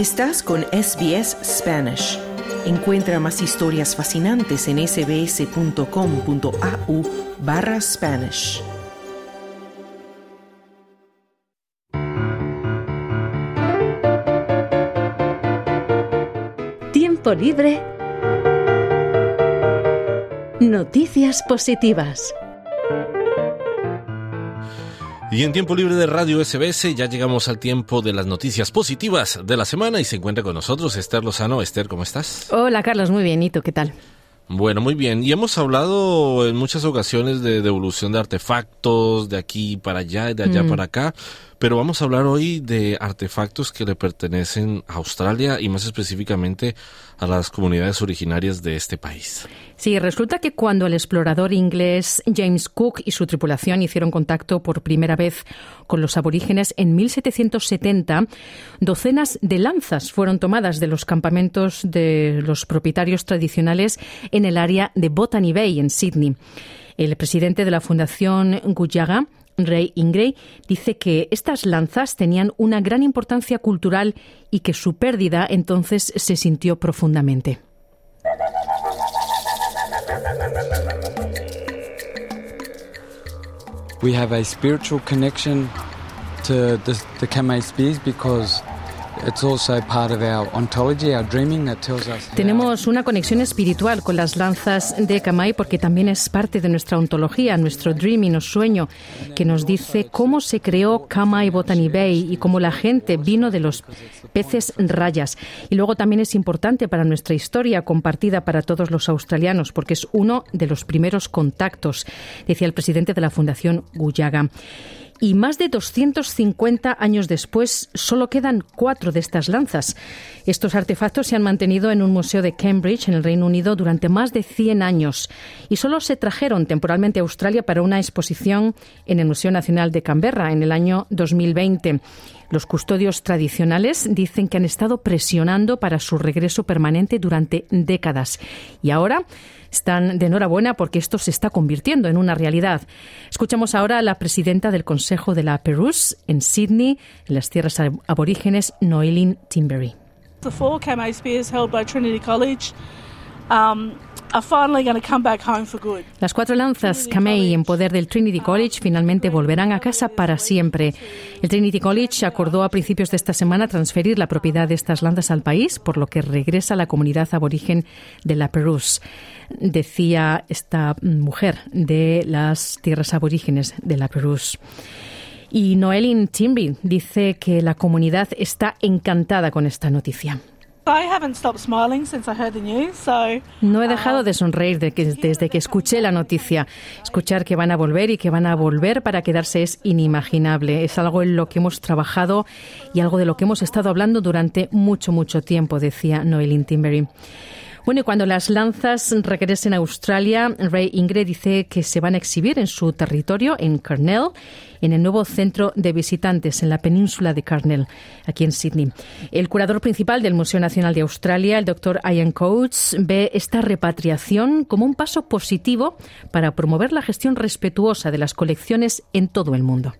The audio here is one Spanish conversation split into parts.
Estás con SBS Spanish. Encuentra más historias fascinantes en sbs.com.au barra Spanish. Tiempo libre. Noticias positivas. Y en tiempo libre de Radio SBS ya llegamos al tiempo de las noticias positivas de la semana y se encuentra con nosotros Esther Lozano. Esther, ¿cómo estás? Hola Carlos, muy bien. ¿Y tú qué tal? Bueno, muy bien. Y hemos hablado en muchas ocasiones de devolución de artefactos de aquí para allá y de allá para acá, pero vamos a hablar hoy de artefactos que le pertenecen a Australia y más específicamente a las comunidades originarias de este país. Sí, resulta que cuando el explorador inglés James Cook y su tripulación hicieron contacto por primera vez con los aborígenes en 1770, docenas de lanzas fueron tomadas de los campamentos de los propietarios tradicionales en el área de Botany Bay, en Sydney. El presidente de la Fundación Guyaga, Ray Ingray, dice que estas lanzas tenían una gran importancia cultural y que su pérdida entonces se sintió profundamente. Tenemos una conexión espiritual con las lanzas de Kamai porque también es parte de nuestra ontología, nuestro dreaming o sueño, que nos dice cómo se creó Kamai Botany Bay y cómo la gente vino de los peces rayas. Y luego también es importante para nuestra historia compartida para todos los australianos porque es uno de los primeros contactos, decía el presidente de la Fundación Guyaga y más de 250 años después solo quedan cuatro de estas lanzas. Estos artefactos se han mantenido en un museo de Cambridge, en el Reino Unido, durante más de 100 años y solo se trajeron temporalmente a Australia para una exposición en el Museo Nacional de Canberra en el año 2020. Los custodios tradicionales dicen que han estado presionando para su regreso permanente durante décadas y ahora están de enhorabuena porque esto se está convirtiendo en una realidad. Escuchamos ahora a la presidenta del Consejo de la Perus en Sydney, en las tierras aborígenes, Noelin four spears Trinity College um, las cuatro lanzas Kamei en poder del Trinity College finalmente volverán a casa para siempre. El Trinity College acordó a principios de esta semana transferir la propiedad de estas lanzas al país, por lo que regresa a la comunidad aborigen de la Perus, decía esta mujer de las tierras aborígenes de la Perus. Y Noelin Timby dice que la comunidad está encantada con esta noticia. No he dejado de sonreír desde que escuché la noticia. Escuchar que van a volver y que van a volver para quedarse es inimaginable. Es algo en lo que hemos trabajado y algo de lo que hemos estado hablando durante mucho, mucho tiempo, decía Noelin Timbery. Bueno, y cuando las lanzas regresen a Australia, Ray Ingrid dice que se van a exhibir en su territorio, en Cornell, en el nuevo centro de visitantes en la península de Cornell, aquí en Sydney. El curador principal del Museo Nacional de Australia, el doctor Ian Coates, ve esta repatriación como un paso positivo para promover la gestión respetuosa de las colecciones en todo el mundo.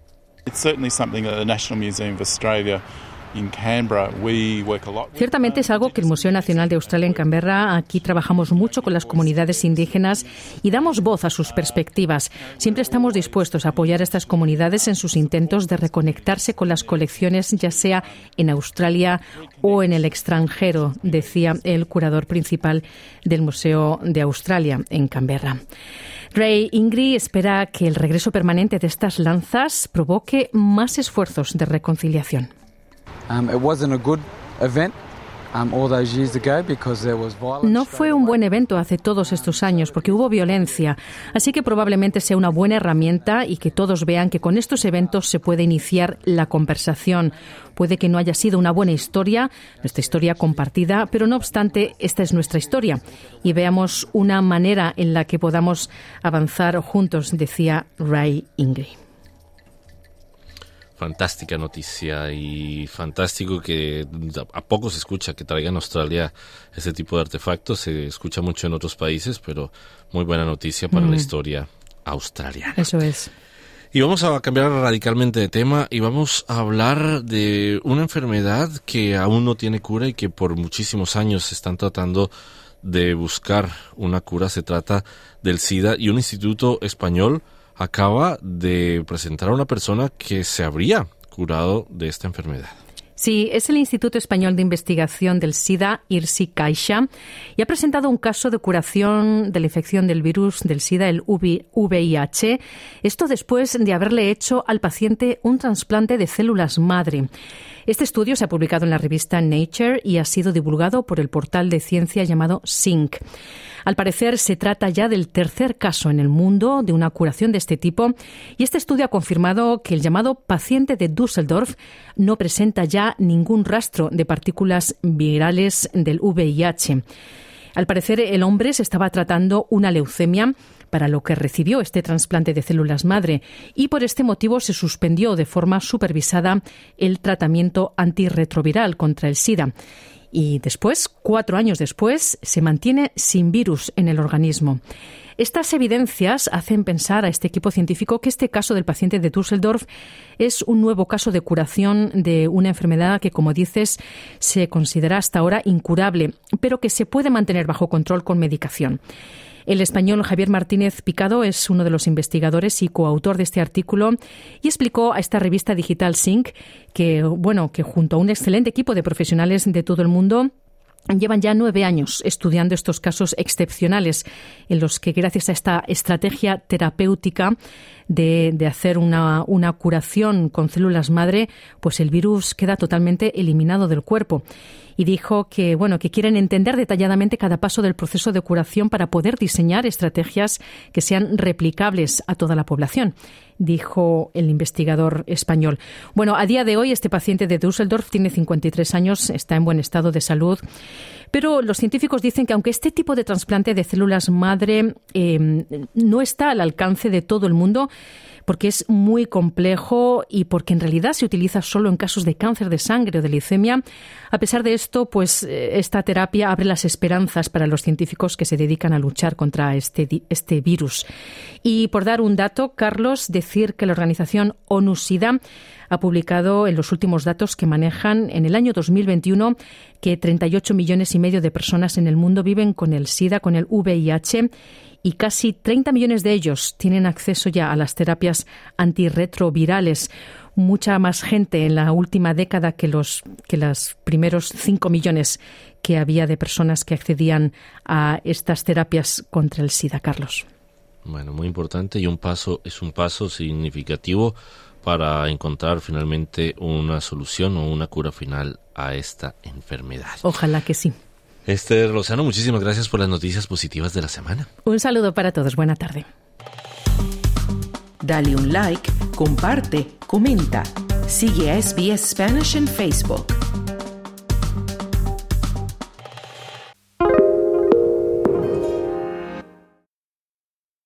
Ciertamente es algo que el Museo Nacional de Australia en Canberra, aquí trabajamos mucho con las comunidades indígenas y damos voz a sus perspectivas. Siempre estamos dispuestos a apoyar a estas comunidades en sus intentos de reconectarse con las colecciones, ya sea en Australia o en el extranjero, decía el curador principal del Museo de Australia en Canberra. Ray Ingrid espera que el regreso permanente de estas lanzas provoque más esfuerzos de reconciliación. No fue un buen evento hace todos estos años porque hubo violencia, así que probablemente sea una buena herramienta y que todos vean que con estos eventos se puede iniciar la conversación. Puede que no haya sido una buena historia, nuestra historia compartida, pero no obstante, esta es nuestra historia y veamos una manera en la que podamos avanzar juntos, decía Ray Ingray. Fantástica noticia y fantástico que a poco se escucha que traigan a Australia ese tipo de artefactos. Se escucha mucho en otros países, pero muy buena noticia para la historia australiana. Eso es. Y vamos a cambiar radicalmente de tema y vamos a hablar de una enfermedad que aún no tiene cura y que por muchísimos años se están tratando de buscar una cura. Se trata del SIDA y un instituto español acaba de presentar a una persona que se habría curado de esta enfermedad. Sí, es el Instituto Español de Investigación del SIDA, IRSI Caixa, y ha presentado un caso de curación de la infección del virus del SIDA, el VIH, esto después de haberle hecho al paciente un trasplante de células madre. Este estudio se ha publicado en la revista Nature y ha sido divulgado por el portal de ciencia llamado SYNC. Al parecer, se trata ya del tercer caso en el mundo de una curación de este tipo y este estudio ha confirmado que el llamado paciente de Düsseldorf no presenta ya ningún rastro de partículas virales del VIH. Al parecer, el hombre se estaba tratando una leucemia para lo que recibió este trasplante de células madre y por este motivo se suspendió de forma supervisada el tratamiento antirretroviral contra el SIDA y después, cuatro años después, se mantiene sin virus en el organismo. Estas evidencias hacen pensar a este equipo científico que este caso del paciente de Düsseldorf es un nuevo caso de curación de una enfermedad que, como dices, se considera hasta ahora incurable, pero que se puede mantener bajo control con medicación. El español Javier Martínez Picado es uno de los investigadores y coautor de este artículo y explicó a esta revista digital Sync que, bueno, que junto a un excelente equipo de profesionales de todo el mundo Llevan ya nueve años estudiando estos casos excepcionales en los que, gracias a esta estrategia terapéutica de, de, hacer una, una curación con células madre, pues el virus queda totalmente eliminado del cuerpo y dijo que bueno que quieren entender detalladamente cada paso del proceso de curación para poder diseñar estrategias que sean replicables a toda la población dijo el investigador español. Bueno, a día de hoy este paciente de Düsseldorf tiene 53 años, está en buen estado de salud, pero los científicos dicen que aunque este tipo de trasplante de células madre eh, no está al alcance de todo el mundo, porque es muy complejo y porque en realidad se utiliza solo en casos de cáncer de sangre o de leucemia. A pesar de esto, pues eh, esta terapia abre las esperanzas para los científicos que se dedican a luchar contra este, este virus. Y por dar un dato, Carlos, decir que la organización ONU-SIDA ha publicado en los últimos datos que manejan en el año 2021 que 38 millones y medio de personas en el mundo viven con el SIDA, con el VIH y casi 30 millones de ellos tienen acceso ya a las terapias antirretrovirales. Mucha más gente en la última década que los, que los primeros 5 millones que había de personas que accedían a estas terapias contra el SIDA, Carlos. Bueno, muy importante y un paso es un paso significativo para encontrar finalmente una solución o una cura final a esta enfermedad. Ojalá que sí. Esther Lozano, muchísimas gracias por las noticias positivas de la semana. Un saludo para todos. Buena tarde. Dale un like, comparte, comenta. Sigue a SBS Spanish en Facebook.